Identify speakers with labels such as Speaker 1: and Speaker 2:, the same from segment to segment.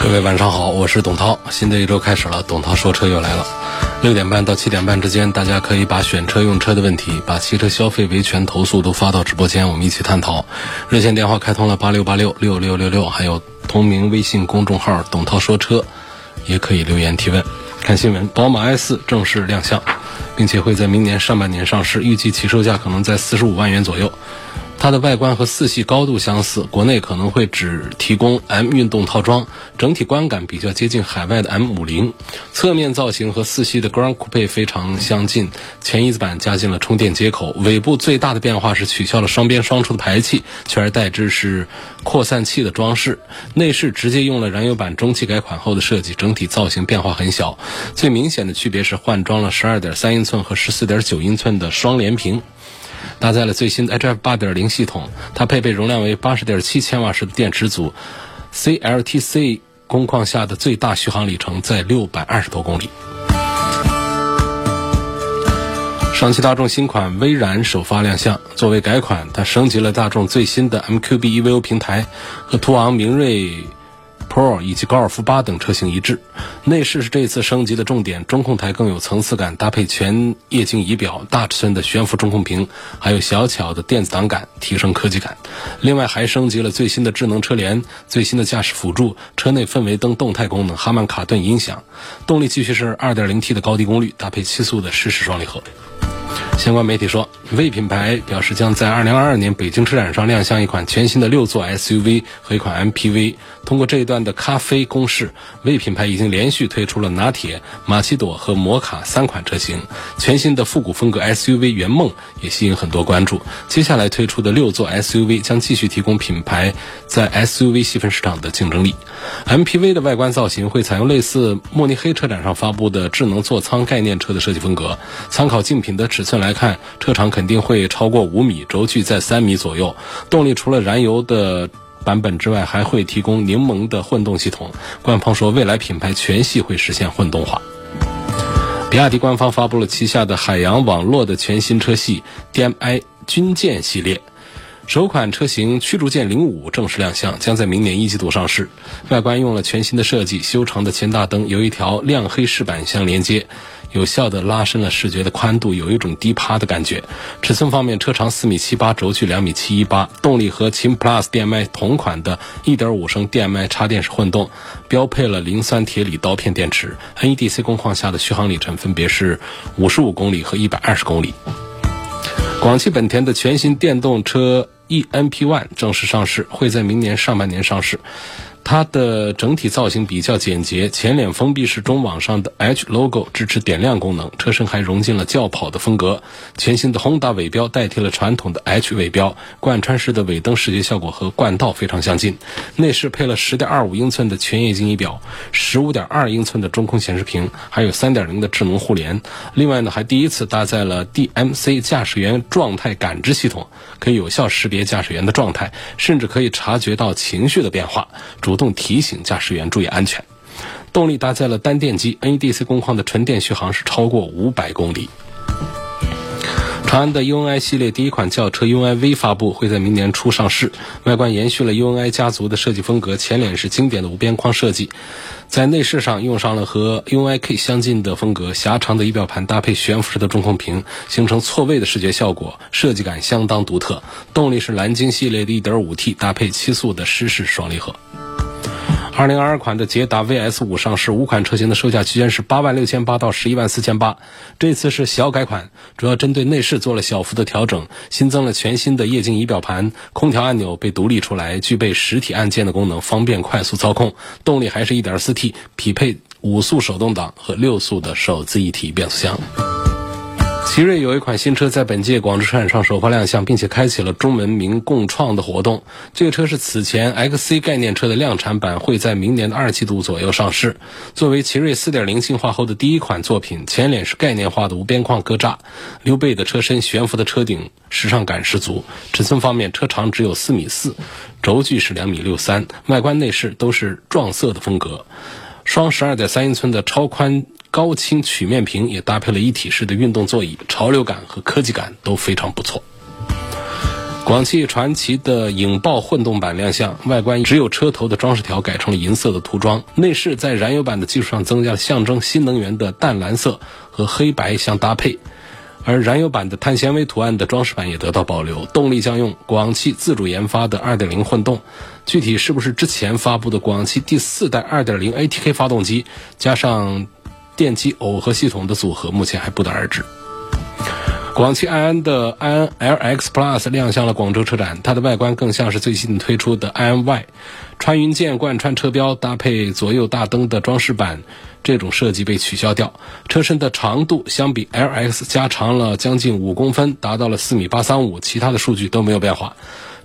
Speaker 1: 各位晚上好，我是董涛。新的一周开始了，董涛说车又来了。六点半到七点半之间，大家可以把选车用车的问题、把汽车消费维权投诉都发到直播间，我们一起探讨。热线电话开通了八六八六六六六六，还有同名微信公众号“董涛说车”，也可以留言提问。看新闻，宝马 i 四正式亮相，并且会在明年上半年上市，预计起售价可能在四十五万元左右。它的外观和四系高度相似，国内可能会只提供 M 运动套装，整体观感比较接近海外的 M 五零。侧面造型和四系的 Grand Coupe 非常相近，前翼子板加进了充电接口。尾部最大的变化是取消了双边双出的排气，取而代之是扩散器的装饰。内饰直接用了燃油版中期改款后的设计，整体造型变化很小。最明显的区别是换装了12.3英寸和14.9英寸的双联屏。搭载了最新的 HF 8.0系统，它配备容量为80.7千瓦时的电池组，CLTC 工况下的最大续航里程在620多公里。上汽大众新款威然首发亮相，作为改款，它升级了大众最新的 MQB EVO 平台，和途昂、明锐。Pro 以及高尔夫八等车型一致，内饰是这次升级的重点，中控台更有层次感，搭配全液晶仪表、大尺寸的悬浮中控屏，还有小巧的电子档杆，提升科技感。另外还升级了最新的智能车联、最新的驾驶辅助、车内氛围灯动态功能、哈曼卡顿音响。动力继续是 2.0T 的高低功率，搭配七速的湿式双离合。相关媒体说，魏品牌表示将在2022年北京车展上亮相一款全新的六座 SUV 和一款 MPV。通过这一段的咖啡公式，魏品牌已经连续推出了拿铁、玛奇朵和摩卡三款车型。全新的复古风格 SUV 圆梦也吸引很多关注。接下来推出的六座 SUV 将继续提供品牌在 SUV 细分市场的竞争力。MPV 的外观造型会采用类似慕尼黑车展上发布的智能座舱概念车的设计风格。参考竞品的尺寸来看，车长肯定会超过五米，轴距在三米左右。动力除了燃油的。版本之外还会提供柠檬的混动系统。官方说，未来品牌全系会实现混动化。比亚迪官方发布了旗下的海洋网络的全新车系 DMI 军舰系列，首款车型驱逐舰零五正式亮相，将在明年一季度上市。外观用了全新的设计，修长的前大灯由一条亮黑饰板相连接。有效地拉伸了视觉的宽度，有一种低趴的感觉。尺寸方面，车长四米七八，轴距两米七一八。动力和秦 PLUS DM-i 同款的1.5升 DM-i 插电式混动，标配了磷酸铁锂刀片电池。NEDC 工况下的续航里程分别是五十五公里和一百二十公里。广汽本田的全新电动车 eNP One 正式上市，会在明年上半年上市。它的整体造型比较简洁，前脸封闭式中网上的 H logo 支持点亮功能，车身还融进了轿跑的风格。全新的 Honda 尾标代替了传统的 H 尾标，贯穿式的尾灯视觉效果和冠道非常相近。内饰配了10.25英寸的全液晶仪表，15.2英寸的中控显示屏，还有3.0的智能互联。另外呢，还第一次搭载了 DMC 驾驶员状态感知系统，可以有效识别驾驶员的状态，甚至可以察觉到情绪的变化。主动提醒驾驶员注意安全。动力搭载了单电机，NEDC 工况的纯电续航是超过五百公里。长安的 UNI 系列第一款轿车 UNI V 发布，会在明年初上市。外观延续了 UNI 家族的设计风格，前脸是经典的无边框设计，在内饰上用上了和 UNI K 相近的风格，狭长的仪表盘搭配悬浮式的中控屏，形成错位的视觉效果，设计感相当独特。动力是蓝鲸系列的 1.5T，搭配七速的湿式双离合。二零二二款的捷达 VS 五上市，五款车型的售价区间是八万六千八到十一万四千八。这次是小改款，主要针对内饰做了小幅的调整，新增了全新的液晶仪表盘，空调按钮被独立出来，具备实体按键的功能，方便快速操控。动力还是一点四 T，匹配五速手动挡和六速的手自一体变速箱。奇瑞有一款新车在本届广州车展上首发亮相，并且开启了中文名共创的活动。这个车是此前 XC 概念车的量产版，会在明年的二季度左右上市。作为奇瑞4.0进化后的第一款作品，前脸是概念化的无边框格栅，溜背的车身，悬浮的车顶，时尚感十足。尺寸方面，车长只有四米四，轴距是两米六三，外观内饰都是撞色的风格。双十二点三英寸的超宽。高清曲面屏也搭配了一体式的运动座椅，潮流感和科技感都非常不错。广汽传祺的影豹混动版亮相，外观只有车头的装饰条改成了银色的涂装，内饰在燃油版的基础上增加了象征新能源的淡蓝色和黑白相搭配，而燃油版的碳纤维图案的装饰板也得到保留。动力将用广汽自主研发的2.0混动，具体是不是之前发布的广汽第四代2.0 ATK 发动机加上？电机耦合系统的组合目前还不得而知。广汽埃安的埃安 LX Plus 亮相了广州车展，它的外观更像是最新推出的埃安 Y，穿云箭贯穿车标，搭配左右大灯的装饰板，这种设计被取消掉。车身的长度相比 LX 加长了将近五公分，达到了四米八三五，其他的数据都没有变化。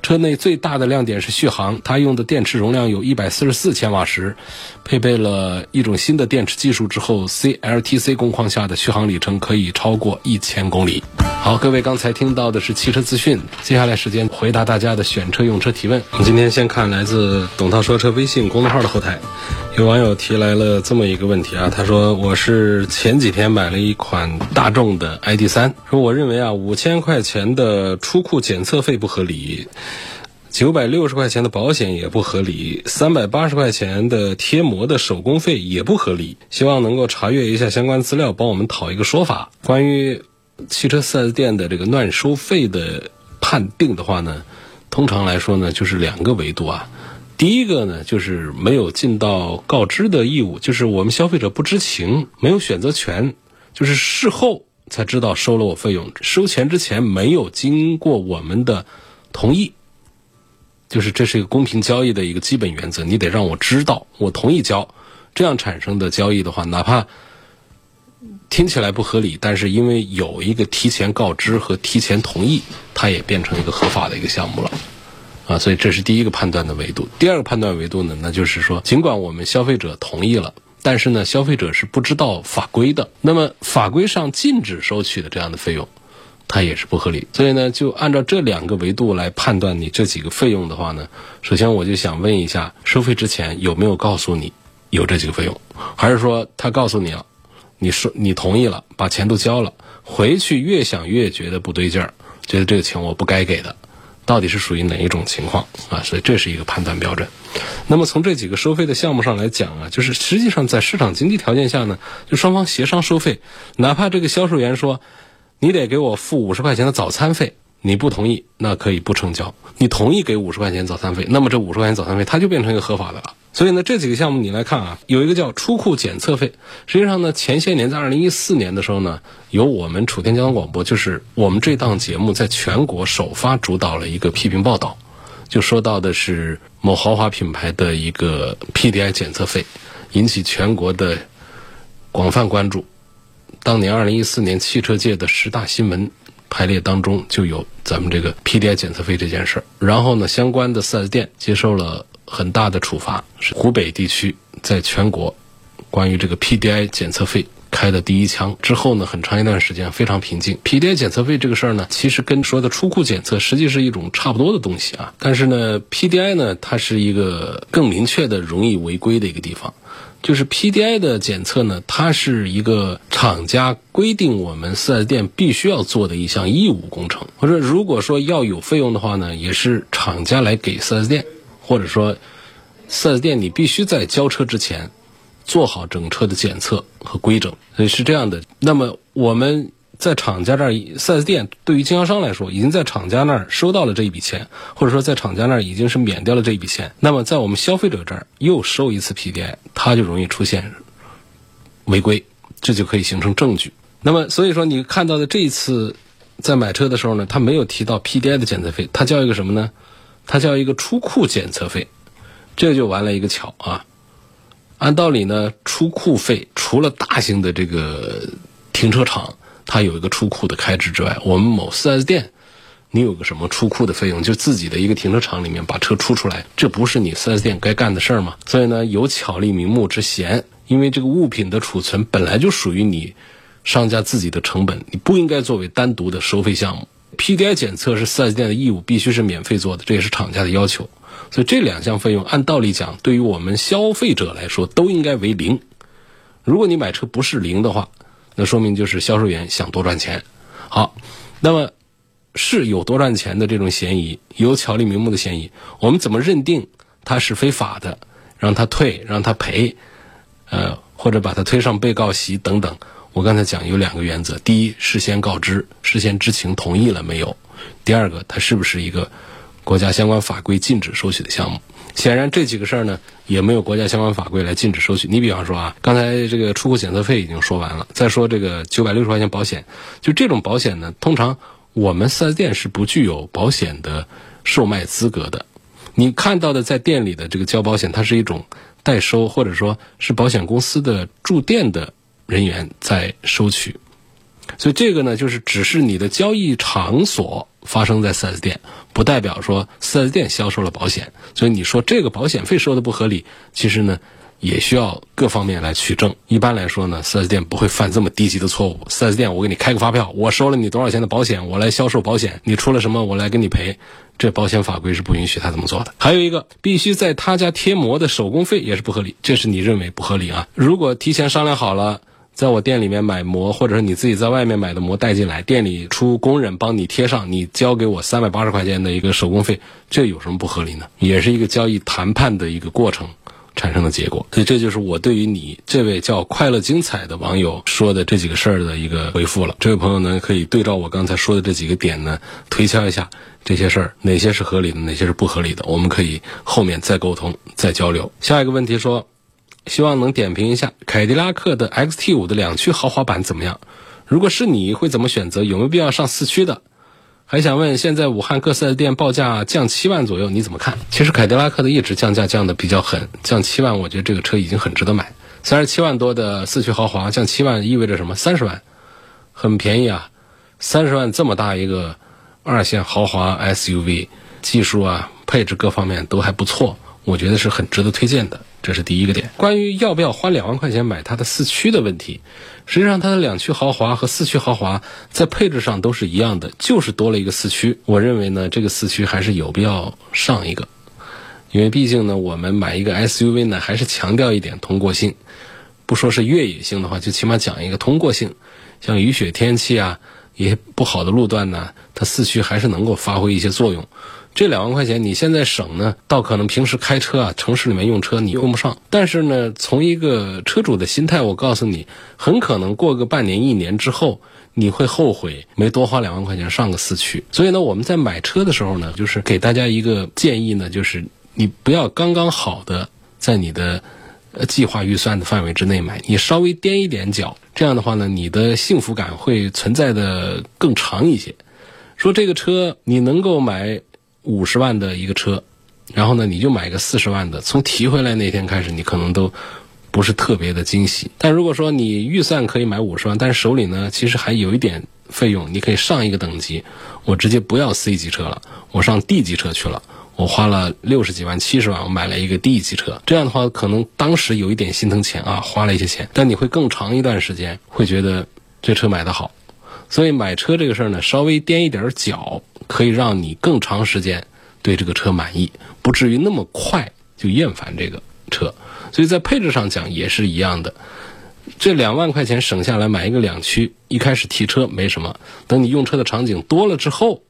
Speaker 1: 车内最大的亮点是续航，它用的电池容量有一百四十四千瓦时，配备了一种新的电池技术之后，CLTC 工况下的续航里程可以超过一千公里。好，各位刚才听到的是汽车资讯，接下来时间回答大家的选车用车提问。我们今天先看来自董涛说车微信公众号的后台，有网友提来了这么一个问题啊，他说我是前几天买了一款大众的 ID.3，说我认为啊五千块钱的出库检测费不合理。九百六十块钱的保险也不合理，三百八十块钱的贴膜的手工费也不合理。希望能够查阅一下相关资料，帮我们讨一个说法。关于汽车 4S 店的这个乱收费的判定的话呢，通常来说呢，就是两个维度啊。第一个呢，就是没有尽到告知的义务，就是我们消费者不知情，没有选择权，就是事后才知道收了我费用，收钱之前没有经过我们的同意。就是这是一个公平交易的一个基本原则，你得让我知道，我同意交，这样产生的交易的话，哪怕听起来不合理，但是因为有一个提前告知和提前同意，它也变成一个合法的一个项目了，啊，所以这是第一个判断的维度。第二个判断维度呢，那就是说，尽管我们消费者同意了，但是呢，消费者是不知道法规的，那么法规上禁止收取的这样的费用。它也是不合理，所以呢，就按照这两个维度来判断你这几个费用的话呢，首先我就想问一下，收费之前有没有告诉你有这几个费用，还是说他告诉你了，你说你同意了，把钱都交了，回去越想越觉得不对劲儿，觉得这个钱我不该给的，到底是属于哪一种情况啊？所以这是一个判断标准。那么从这几个收费的项目上来讲啊，就是实际上在市场经济条件下呢，就双方协商收费，哪怕这个销售员说。你得给我付五十块钱的早餐费，你不同意，那可以不成交。你同意给五十块钱早餐费，那么这五十块钱早餐费它就变成一个合法的了。所以呢，这几个项目你来看啊，有一个叫出库检测费。实际上呢，前些年在二零一四年的时候呢，由我们楚天交通广播，就是我们这档节目在全国首发主导了一个批评报道，就说到的是某豪华品牌的一个 PDI 检测费，引起全国的广泛关注。当年二零一四年汽车界的十大新闻排列当中，就有咱们这个 PDI 检测费这件事儿。然后呢，相关的 4S 店接受了很大的处罚，是湖北地区在全国关于这个 PDI 检测费开的第一枪。之后呢，很长一段时间非常平静。PDI 检测费这个事儿呢，其实跟说的出库检测实际是一种差不多的东西啊。但是呢，PDI 呢，它是一个更明确的容易违规的一个地方。就是 PDI 的检测呢，它是一个厂家规定我们四 S 店必须要做的一项义务工程。或者如果说要有费用的话呢，也是厂家来给四 S 店，或者说四 S 店你必须在交车之前做好整车的检测和规整，所以是这样的。那么我们。在厂家这儿，4S 店对于经销商来说，已经在厂家那儿收到了这一笔钱，或者说在厂家那儿已经是免掉了这一笔钱。那么在我们消费者这儿又收一次 PDI，它就容易出现违规，这就可以形成证据。那么所以说，你看到的这一次在买车的时候呢，他没有提到 PDI 的检测费，它叫一个什么呢？它叫一个出库检测费，这就完了一个巧啊。按道理呢，出库费除了大型的这个停车场。它有一个出库的开支之外，我们某 4S 店，你有个什么出库的费用，就自己的一个停车场里面把车出出来，这不是你 4S 店该干的事儿吗？所以呢，有巧立名目之嫌，因为这个物品的储存本来就属于你商家自己的成本，你不应该作为单独的收费项目。PDI 检测是 4S 店的义务，必须是免费做的，这也是厂家的要求。所以这两项费用，按道理讲，对于我们消费者来说，都应该为零。如果你买车不是零的话，那说明就是销售员想多赚钱。好，那么是有多赚钱的这种嫌疑，有巧立名目的嫌疑。我们怎么认定他是非法的？让他退，让他赔，呃，或者把他推上被告席等等。我刚才讲有两个原则：第一，事先告知，事先知情同意了没有；第二个，他是不是一个国家相关法规禁止收取的项目？显然这几个事儿呢，也没有国家相关法规来禁止收取。你比方说啊，刚才这个出库检测费已经说完了，再说这个九百六十块钱保险，就这种保险呢，通常我们四 S 店是不具有保险的售卖资格的。你看到的在店里的这个交保险，它是一种代收，或者说是保险公司的驻店的人员在收取。所以这个呢，就是只是你的交易场所发生在 4S 店，不代表说 4S 店销售了保险。所以你说这个保险费收的不合理，其实呢，也需要各方面来取证。一般来说呢，4S 店不会犯这么低级的错误。4S 店，我给你开个发票，我收了你多少钱的保险，我来销售保险，你出了什么，我来给你赔。这保险法规是不允许他这么做的。还有一个，必须在他家贴膜的手工费也是不合理，这是你认为不合理啊？如果提前商量好了。在我店里面买膜，或者是你自己在外面买的膜带进来，店里出工人帮你贴上，你交给我三百八十块钱的一个手工费，这有什么不合理呢？也是一个交易谈判的一个过程产生的结果。所以这就是我对于你这位叫快乐精彩的网友说的这几个事儿的一个回复了。这位朋友呢，可以对照我刚才说的这几个点呢，推敲一下这些事儿哪些是合理的，哪些是不合理的，我们可以后面再沟通、再交流。下一个问题说。希望能点评一下凯迪拉克的 XT5 的两驱豪华版怎么样？如果是你会怎么选择？有没有必要上四驱的？还想问，现在武汉各 4S 店报价降七万左右，你怎么看？其实凯迪拉克的一直降价降的比较狠，降七万，我觉得这个车已经很值得买。三十七万多的四驱豪华降七万意味着什么？三十万，很便宜啊！三十万这么大一个二线豪华 SUV，技术啊、配置各方面都还不错，我觉得是很值得推荐的。这是第一个点。关于要不要花两万块钱买它的四驱的问题，实际上它的两驱豪华和四驱豪华在配置上都是一样的，就是多了一个四驱。我认为呢，这个四驱还是有必要上一个，因为毕竟呢，我们买一个 SUV 呢，还是强调一点通过性，不说是越野性的话，就起码讲一个通过性。像雨雪天气啊，一些不好的路段呢，它四驱还是能够发挥一些作用。这两万块钱你现在省呢，倒可能平时开车啊，城市里面用车你用不上。但是呢，从一个车主的心态，我告诉你，很可能过个半年、一年之后，你会后悔没多花两万块钱上个四驱。所以呢，我们在买车的时候呢，就是给大家一个建议呢，就是你不要刚刚好的在你的呃计划预算的范围之内买，你稍微踮一点脚，这样的话呢，你的幸福感会存在的更长一些。说这个车你能够买。五十万的一个车，然后呢，你就买个四十万的。从提回来那天开始，你可能都不是特别的惊喜。但如果说你预算可以买五十万，但是手里呢，其实还有一点费用，你可以上一个等级。我直接不要 C 级车了，我上 D 级车去了。我花了六十几万、七十万，我买了一个 D 级车。这样的话，可能当时有一点心疼钱啊，花了一些钱。但你会更长一段时间会觉得这车买的好。所以买车这个事儿呢，稍微踮一点脚。可以让你更长时间对这个车满意，不至于那么快就厌烦这个车。所以在配置上讲也是一样的。这两万块钱省下来买一个两驱，一开始提车没什么。等你用车的场景多了之后，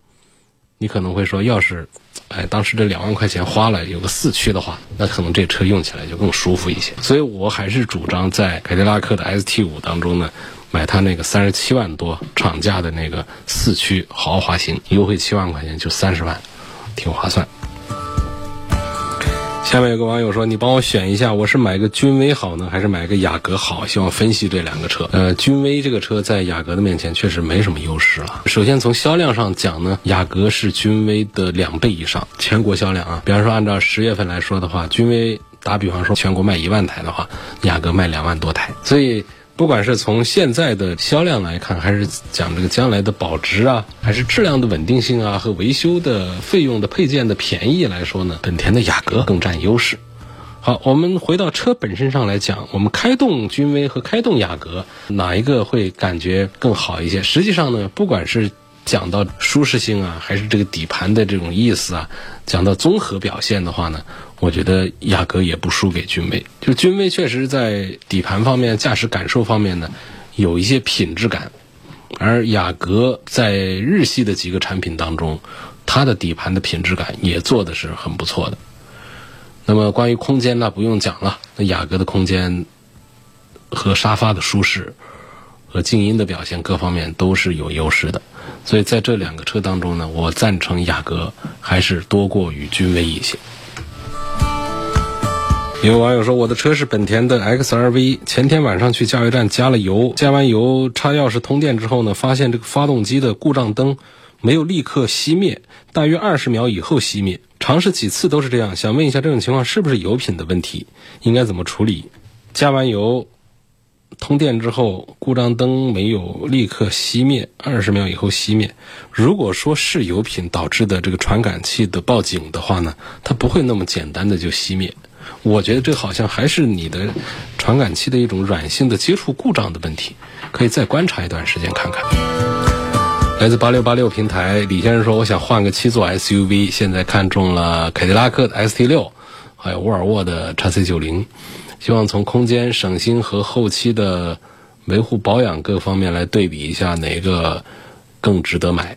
Speaker 1: 你可能会说，要是，哎，当时这两万块钱花了有个四驱的话，那可能这车用起来就更舒服一些。所以我还是主张在凯迪拉克的 ST 五当中呢。买它那个三十七万多厂价的那个四驱豪华型，优惠七万块钱就三十万，挺划算。下面有个网友说：“你帮我选一下，我是买个君威好呢，还是买个雅阁好？希望分析这两个车。”呃，君威这个车在雅阁的面前确实没什么优势了。首先从销量上讲呢，雅阁是君威的两倍以上，全国销量啊。比方说按照十月份来说的话，君威打比方说全国卖一万台的话，雅阁卖两万多台，所以。不管是从现在的销量来看，还是讲这个将来的保值啊，还是质量的稳定性啊和维修的费用的配件的便宜来说呢，本田的雅阁更占优势。好，我们回到车本身上来讲，我们开动君威和开动雅阁哪一个会感觉更好一些？实际上呢，不管是讲到舒适性啊，还是这个底盘的这种意思啊，讲到综合表现的话呢，我觉得雅阁也不输给君威。就君威确实在底盘方面、驾驶感受方面呢，有一些品质感，而雅阁在日系的几个产品当中，它的底盘的品质感也做的是很不错的。那么关于空间呢，不用讲了。那雅阁的空间和沙发的舒适和静音的表现各方面都是有优势的。所以在这两个车当中呢，我赞成雅阁还是多过于君威一些。有网友说，我的车是本田的 XRV，前天晚上去加油站加了油，加完油插钥匙通电之后呢，发现这个发动机的故障灯没有立刻熄灭，大约二十秒以后熄灭。尝试几次都是这样，想问一下这种情况是不是油品的问题？应该怎么处理？加完油、通电之后，故障灯没有立刻熄灭，二十秒以后熄灭。如果说是油品导致的这个传感器的报警的话呢，它不会那么简单的就熄灭。我觉得这好像还是你的传感器的一种软性的接触故障的问题，可以再观察一段时间看看。来自八六八六平台，李先生说：“我想换个七座 SUV，现在看中了凯迪拉克的 ST 六，还有沃尔沃的 x C 九零，希望从空间、省心和后期的维护保养各方面来对比一下哪个更值得买。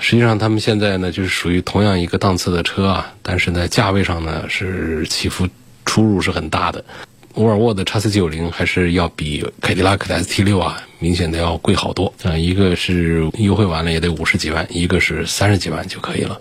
Speaker 1: 实际上，他们现在呢就是属于同样一个档次的车啊，但是在价位上呢是起伏出入是很大的。”沃尔沃的 x C 九零还是要比凯迪拉克的 ST 六啊明显的要贵好多啊，一个是优惠完了也得五十几万，一个是三十几万就可以了。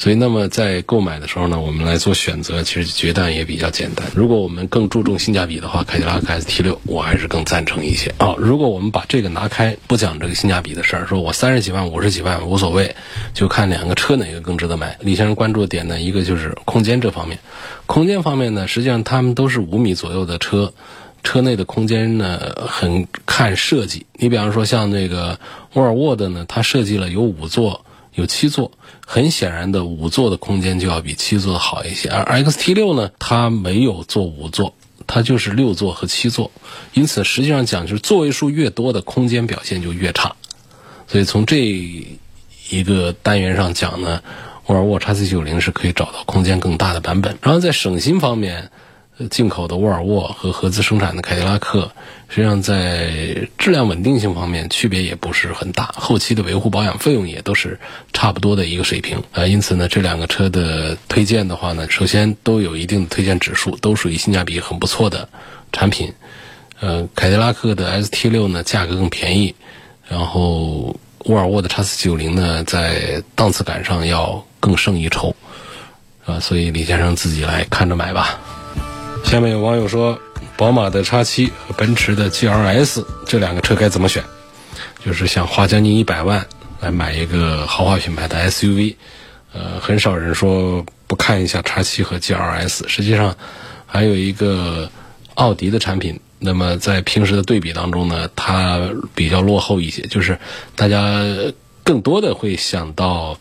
Speaker 1: 所以，那么在购买的时候呢，我们来做选择，其实决断也比较简单。如果我们更注重性价比的话，凯迪拉克 ST 六我还是更赞成一些。好，如果我们把这个拿开，不讲这个性价比的事儿，说我三十几万、五十几万无所谓，就看两个车哪个更值得买。李先生关注的点呢，一个就是空间这方面。空间方面呢，实际上他们都是五米左右的车，车内的空间呢很看设计。你比方说像那个沃尔沃的呢，它设计了有五座。有七座，很显然的五座的空间就要比七座的好一些。而 XT 六呢，它没有做五座，它就是六座和七座，因此实际上讲就是座位数越多的空间表现就越差。所以从这一个单元上讲呢，沃尔沃 x C 九零是可以找到空间更大的版本。然后在省心方面。进口的沃尔沃和合资生产的凯迪拉克，实际上在质量稳定性方面区别也不是很大，后期的维护保养费用也都是差不多的一个水平啊。因此呢，这两个车的推荐的话呢，首先都有一定的推荐指数，都属于性价比很不错的产品。呃，凯迪拉克的 ST 六呢，价格更便宜，然后沃尔沃的 x 四九零呢，在档次感上要更胜一筹啊。所以李先生自己来看着买吧。下面有网友说，宝马的 X7 和奔驰的 GLS 这两个车该怎么选？就是想花将近一百万来买一个豪华品牌的 SUV，呃，很少人说不看一下 X7 和 GLS。实际上，还有一个奥迪的产品，那么在平时的对比当中呢，它比较落后一些，就是大家更多的会想到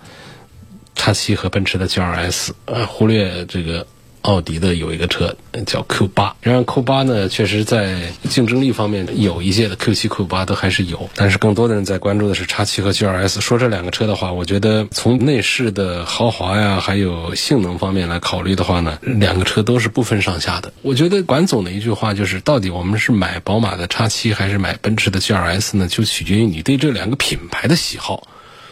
Speaker 1: X7 和奔驰的 GLS，呃，忽略这个。奥迪的有一个车叫 Q 八，然而 Q 八呢，确实在竞争力方面有一些的 Q 七、Q 八都还是有，但是更多的人在关注的是叉七和 G 二 S。说这两个车的话，我觉得从内饰的豪华呀，还有性能方面来考虑的话呢，两个车都是不分上下的。我觉得管总的一句话就是，到底我们是买宝马的叉七还是买奔驰的 G 二 S 呢？就取决于你对这两个品牌的喜好。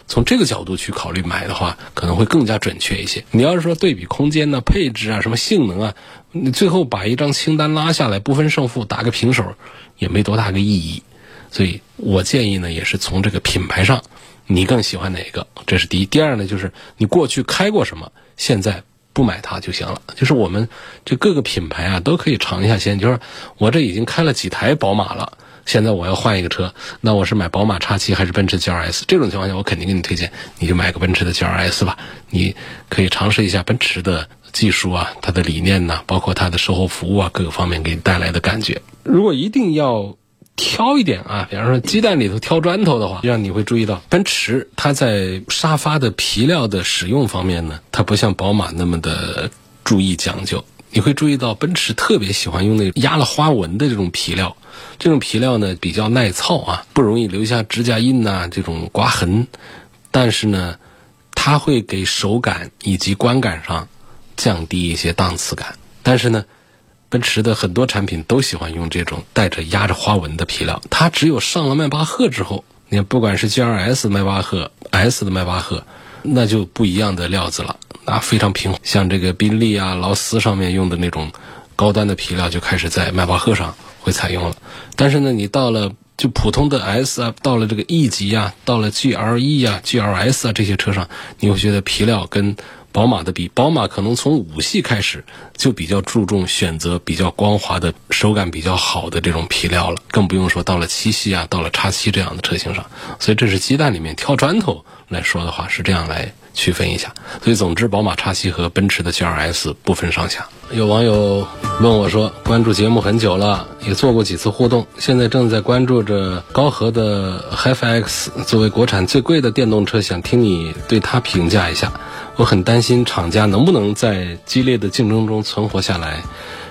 Speaker 1: 从这个角度去考虑买的话，可能会更加准确一些。你要是说对比空间呢、配置啊、什么性能啊，你最后把一张清单拉下来，不分胜负，打个平手，也没多大个意义。所以我建议呢，也是从这个品牌上，你更喜欢哪个？这是第一。第二呢，就是你过去开过什么，现在不买它就行了。就是我们这各个品牌啊，都可以尝一下鲜。就是我这已经开了几台宝马了。现在我要换一个车，那我是买宝马 X7 还是奔驰 GLS？这种情况下，我肯定给你推荐，你就买个奔驰的 GLS 吧。你可以尝试一下奔驰的技术啊，它的理念呢，包括它的售后服务啊，各个方面给你带来的感觉。如果一定要挑一点啊，比方说鸡蛋里头挑砖头的话，让你会注意到，奔驰它在沙发的皮料的使用方面呢，它不像宝马那么的注意讲究。你会注意到，奔驰特别喜欢用那压了花纹的这种皮料，这种皮料呢比较耐操啊，不容易留下指甲印呐这种刮痕，但是呢，它会给手感以及观感上降低一些档次感，但是呢。奔驰的很多产品都喜欢用这种带着压着花纹的皮料，它只有上了迈巴赫之后，你看不管是 G R S 迈巴赫、S 的迈巴赫，那就不一样的料子了，啊，非常平。像这个宾利啊、劳斯上面用的那种高端的皮料，就开始在迈巴赫上会采用了。但是呢，你到了就普通的 S 啊，到了这个 E 级啊，到了 G L E 啊、G L S 啊这些车上，你会觉得皮料跟。宝马的比宝马可能从五系开始就比较注重选择比较光滑的手感比较好的这种皮料了，更不用说到了七系啊，到了叉七这样的车型上。所以这是鸡蛋里面挑砖头来说的话，是这样来区分一下。所以总之，宝马叉七和奔驰的 GLS 不分上下。有网友问我说，关注节目很久了，也做过几次互动，现在正在关注着高和的 HiFX，作为国产最贵的电动车，想听你对它评价一下。我很担心厂家能不能在激烈的竞争中存活下来，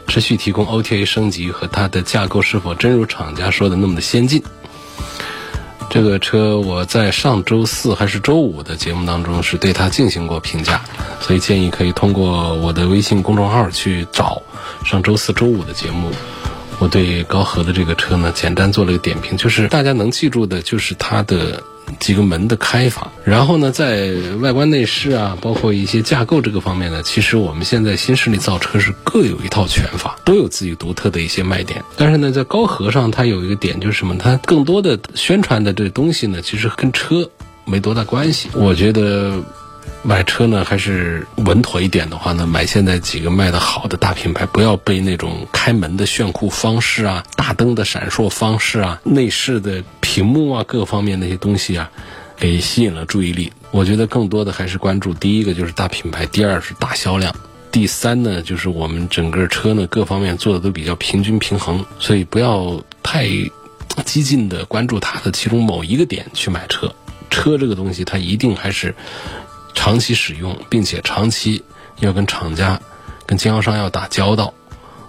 Speaker 1: 持续提供 OTA 升级和它的架构是否真如厂家说的那么的先进。这个车我在上周四还是周五的节目当中是对它进行过评价，所以建议可以通过我的微信公众号去找上周四周五的节目。我对高和的这个车呢，简单做了一个点评，就是大家能记住的就是它的。几个门的开法，然后呢，在外观内饰啊，包括一些架构这个方面呢，其实我们现在新势力造车是各有一套拳法，都有自己独特的一些卖点。但是呢，在高和上，它有一个点就是什么？它更多的宣传的这东西呢，其实跟车没多大关系。我觉得。买车呢，还是稳妥一点的话呢，买现在几个卖的好的大品牌，不要被那种开门的炫酷方式啊、大灯的闪烁方式啊、内饰的屏幕啊各方面那些东西啊，给吸引了注意力。我觉得更多的还是关注第一个就是大品牌，第二是大销量，第三呢就是我们整个车呢各方面做的都比较平均平衡，所以不要太激进的关注它的其中某一个点去买车。车这个东西，它一定还是。长期使用，并且长期要跟厂家、跟经销商要打交道，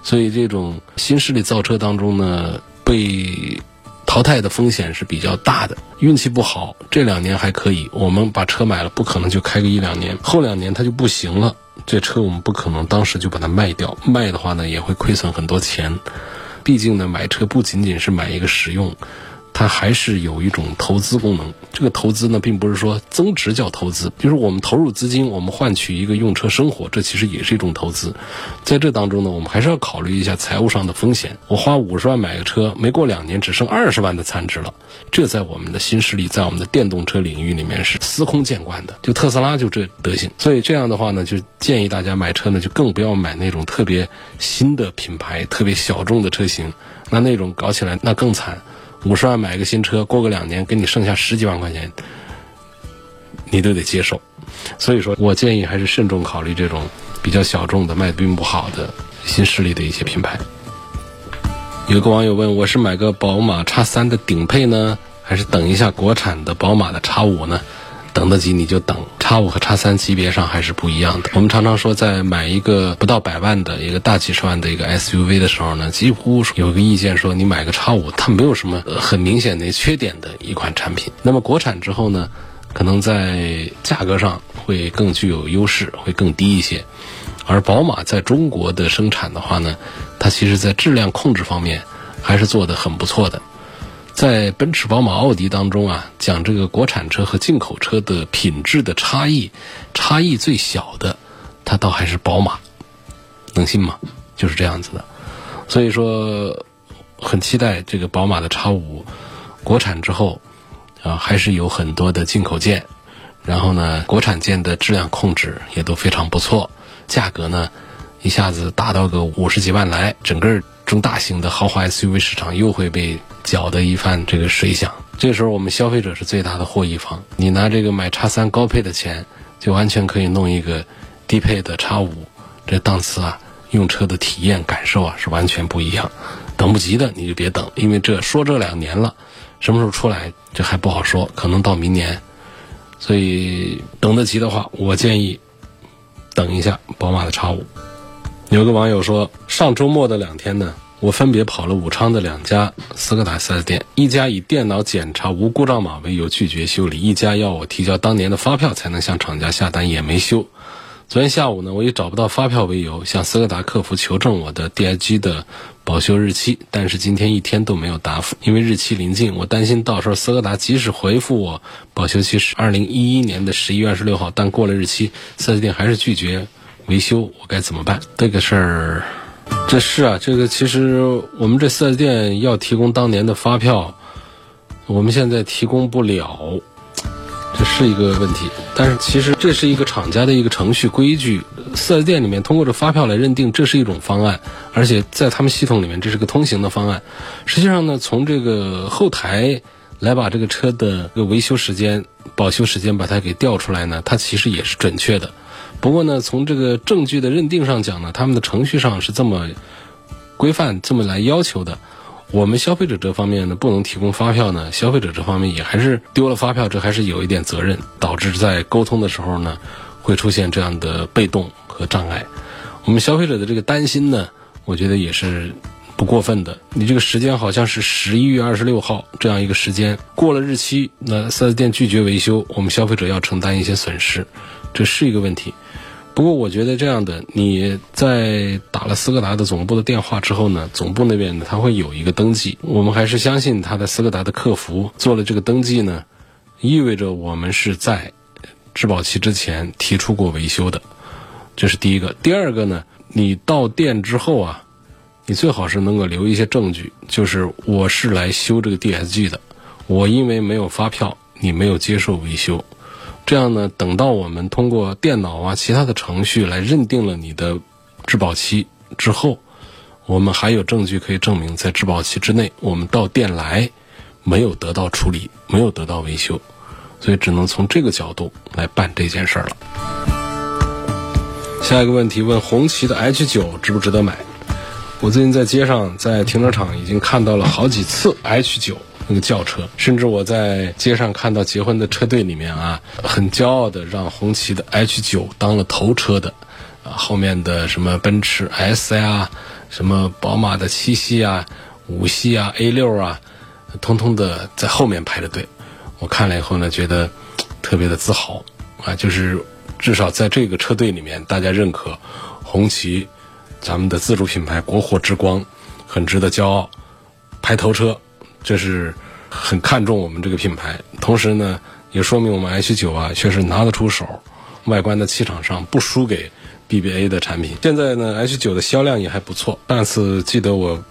Speaker 1: 所以这种新势力造车当中呢，被淘汰的风险是比较大的。运气不好，这两年还可以，我们把车买了，不可能就开个一两年，后两年它就不行了。这车我们不可能当时就把它卖掉，卖的话呢也会亏损很多钱。毕竟呢，买车不仅仅是买一个使用。它还是有一种投资功能。这个投资呢，并不是说增值叫投资，就是我们投入资金，我们换取一个用车生活，这其实也是一种投资。在这当中呢，我们还是要考虑一下财务上的风险。我花五十万买个车，没过两年只剩二十万的残值了，这在我们的新势力，在我们的电动车领域里面是司空见惯的。就特斯拉就这德行。所以这样的话呢，就建议大家买车呢，就更不要买那种特别新的品牌、特别小众的车型，那那种搞起来那更惨。五十万买个新车，过个两年给你剩下十几万块钱，你都得接受。所以说我建议还是慎重考虑这种比较小众的、卖的并不好的新势力的一些品牌。有个网友问：我是买个宝马叉三的顶配呢，还是等一下国产的宝马的叉五呢？等得及你就等，叉五和叉三级别上还是不一样的。我们常常说，在买一个不到百万的一个大几十万的一个 SUV 的时候呢，几乎有个意见说，你买个叉五，它没有什么很明显的缺点的一款产品。那么国产之后呢，可能在价格上会更具有优势，会更低一些。而宝马在中国的生产的话呢，它其实在质量控制方面还是做得很不错的。在奔驰、宝马、奥迪当中啊，讲这个国产车和进口车的品质的差异，差异最小的，它倒还是宝马，能信吗？就是这样子的。所以说，很期待这个宝马的叉五国产之后啊，还是有很多的进口件，然后呢，国产件的质量控制也都非常不错，价格呢一下子达到个五十几万来，整个中大型的豪华 SUV 市场又会被。搅的一番这个水响，这时候我们消费者是最大的获益方。你拿这个买叉三高配的钱，就完全可以弄一个低配的叉五，这档次啊用车的体验感受啊是完全不一样。等不及的你就别等，因为这说这两年了，什么时候出来这还不好说，可能到明年。所以等得及的话，我建议等一下宝马的叉五。有个网友说，上周末的两天呢，我分别跑了武昌的两家斯柯达 4S 店，一家以电脑检查无故障码为由拒绝修理，一家要我提交当年的发票才能向厂家下单，也没修。昨天下午呢，我以找不到发票为由，向斯柯达客服求证我的 DIG 的保修日期，但是今天一天都没有答复。因为日期临近，我担心到时候斯柯达即使回复我保修期是二零一一年的十一月二十六号，但过了日期，四 S 店还是拒绝维修，我该怎么办？这个事儿，这是啊，这个其实我们这四 S 店要提供当年的发票，我们现在提供不了。这是一个问题，但是其实这是一个厂家的一个程序规矩。四 S 店里面通过这发票来认定，这是一种方案，而且在他们系统里面这是个通行的方案。实际上呢，从这个后台来把这个车的个维修时间、保修时间把它给调出来呢，它其实也是准确的。不过呢，从这个证据的认定上讲呢，他们的程序上是这么规范、这么来要求的。我们消费者这方面呢，不能提供发票呢，消费者这方面也还是丢了发票，这还是有一点责任，导致在沟通的时候呢，会出现这样的被动和障碍。我们消费者的这个担心呢，我觉得也是不过分的。你这个时间好像是十一月二十六号这样一个时间，过了日期，那四 S 店拒绝维修，我们消费者要承担一些损失，这是一个问题。不过我觉得这样的，你在打了斯柯达的总部的电话之后呢，总部那边呢他会有一个登记，我们还是相信他的斯柯达的客服做了这个登记呢，意味着我们是在质保期之前提出过维修的，这是第一个。第二个呢，你到店之后啊，你最好是能够留一些证据，就是我是来修这个 DSG 的，我因为没有发票，你没有接受维修。这样呢，等到我们通过电脑啊其他的程序来认定了你的质保期之后，我们还有证据可以证明在质保期之内，我们到店来没有得到处理，没有得到维修，所以只能从这个角度来办这件事儿了。下一个问题问红旗的 H 九值不值得买？我最近在街上在停车场已经看到了好几次 H 九。那个轿车，甚至我在街上看到结婚的车队里面啊，很骄傲的让红旗的 H 九当了头车的，啊，后面的什么奔驰 S 呀，什么宝马的七系啊、五系啊、A 六啊，通通的在后面排着队。我看了以后呢，觉得特别的自豪啊，就是至少在这个车队里面，大家认可红旗，咱们的自主品牌国货之光，很值得骄傲，排头车。这是很看重我们这个品牌，同时呢，也说明我们 H 九啊确实拿得出手，外观的气场上不输给 BBA 的产品。现在呢，H 九的销量也还不错。上次记得我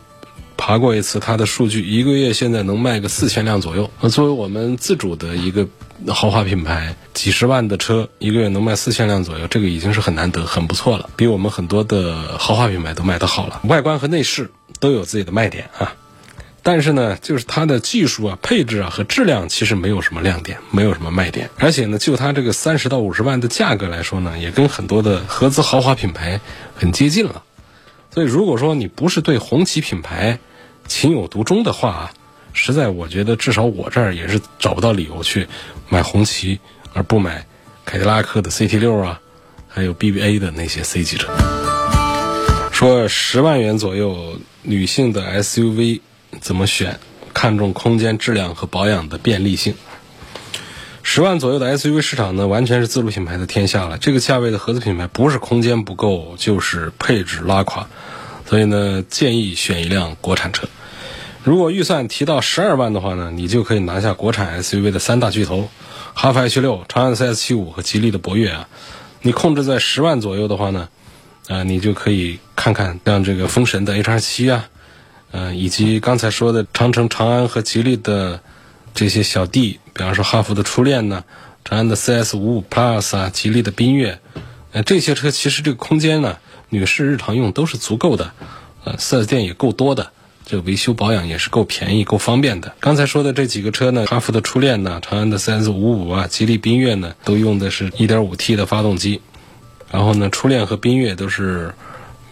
Speaker 1: 爬过一次它的数据，一个月现在能卖个四千辆左右。那作为我们自主的一个豪华品牌，几十万的车一个月能卖四千辆左右，这个已经是很难得、很不错了，比我们很多的豪华品牌都卖得好了。外观和内饰都有自己的卖点啊。但是呢，就是它的技术啊、配置啊和质量其实没有什么亮点，没有什么卖点。而且呢，就它这个三十到五十万的价格来说呢，也跟很多的合资豪华品牌很接近了。所以，如果说你不是对红旗品牌情有独钟的话啊，实在我觉得至少我这儿也是找不到理由去买红旗，而不买凯迪拉克的 CT 六啊，还有 BBA 的那些 C 级车。说十万元左右女性的 SUV。怎么选？看重空间、质量和保养的便利性。十万左右的 SUV 市场呢，完全是自主品牌的天下了。这个价位的合资品牌，不是空间不够，就是配置拉垮。所以呢，建议选一辆国产车。如果预算提到十二万的话呢，你就可以拿下国产 SUV 的三大巨头：哈弗 H 六、长安 CS 七五和吉利的博越啊。你控制在十万左右的话呢，啊，你就可以看看像这个风神的 HR 七啊。嗯，以及刚才说的长城、长安和吉利的这些小弟，比方说哈弗的初恋呢，长安的 CS 五五 Plus 啊，吉利的缤越，呃，这些车其实这个空间呢，女士日常用都是足够的，呃，四 S 店也够多的，这维修保养也是够便宜、够方便的。刚才说的这几个车呢，哈弗的初恋呢，长安的 CS 五五啊，吉利缤越呢，都用的是一点五 T 的发动机，然后呢，初恋和缤越都是。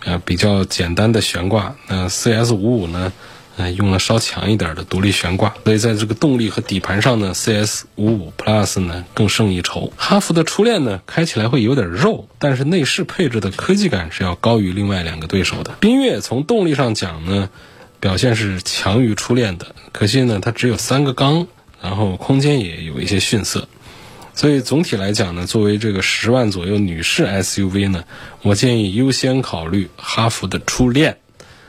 Speaker 1: 呃，比较简单的悬挂。那 CS 五五呢，呃，用了稍强一点的独立悬挂，所以在这个动力和底盘上呢，CS 五五 Plus 呢更胜一筹。哈弗的初恋呢，开起来会有点肉，但是内饰配置的科技感是要高于另外两个对手的。缤越从动力上讲呢，表现是强于初恋的，可惜呢，它只有三个缸，然后空间也有一些逊色。所以总体来讲呢，作为这个十万左右女士 SUV 呢，我建议优先考虑哈弗的初恋，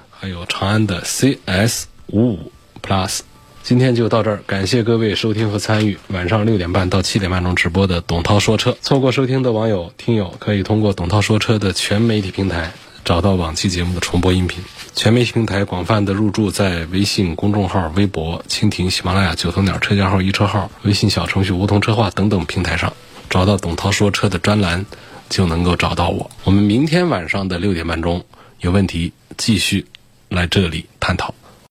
Speaker 1: 还有长安的 CS 五五 Plus。今天就到这儿，感谢各位收听和参与晚上六点半到七点半钟直播的董涛说车。错过收听的网友、听友可以通过董涛说车的全媒体平台找到往期节目的重播音频。全媒体平台广泛的入驻在微信公众号、微博、蜻蜓、喜马拉雅、九头鸟车架号、一车号、微信小程序梧桐车话等等平台上，找到董涛说车的专栏，就能够找到我。我们明天晚上的六点半钟有问题继续来这里探讨。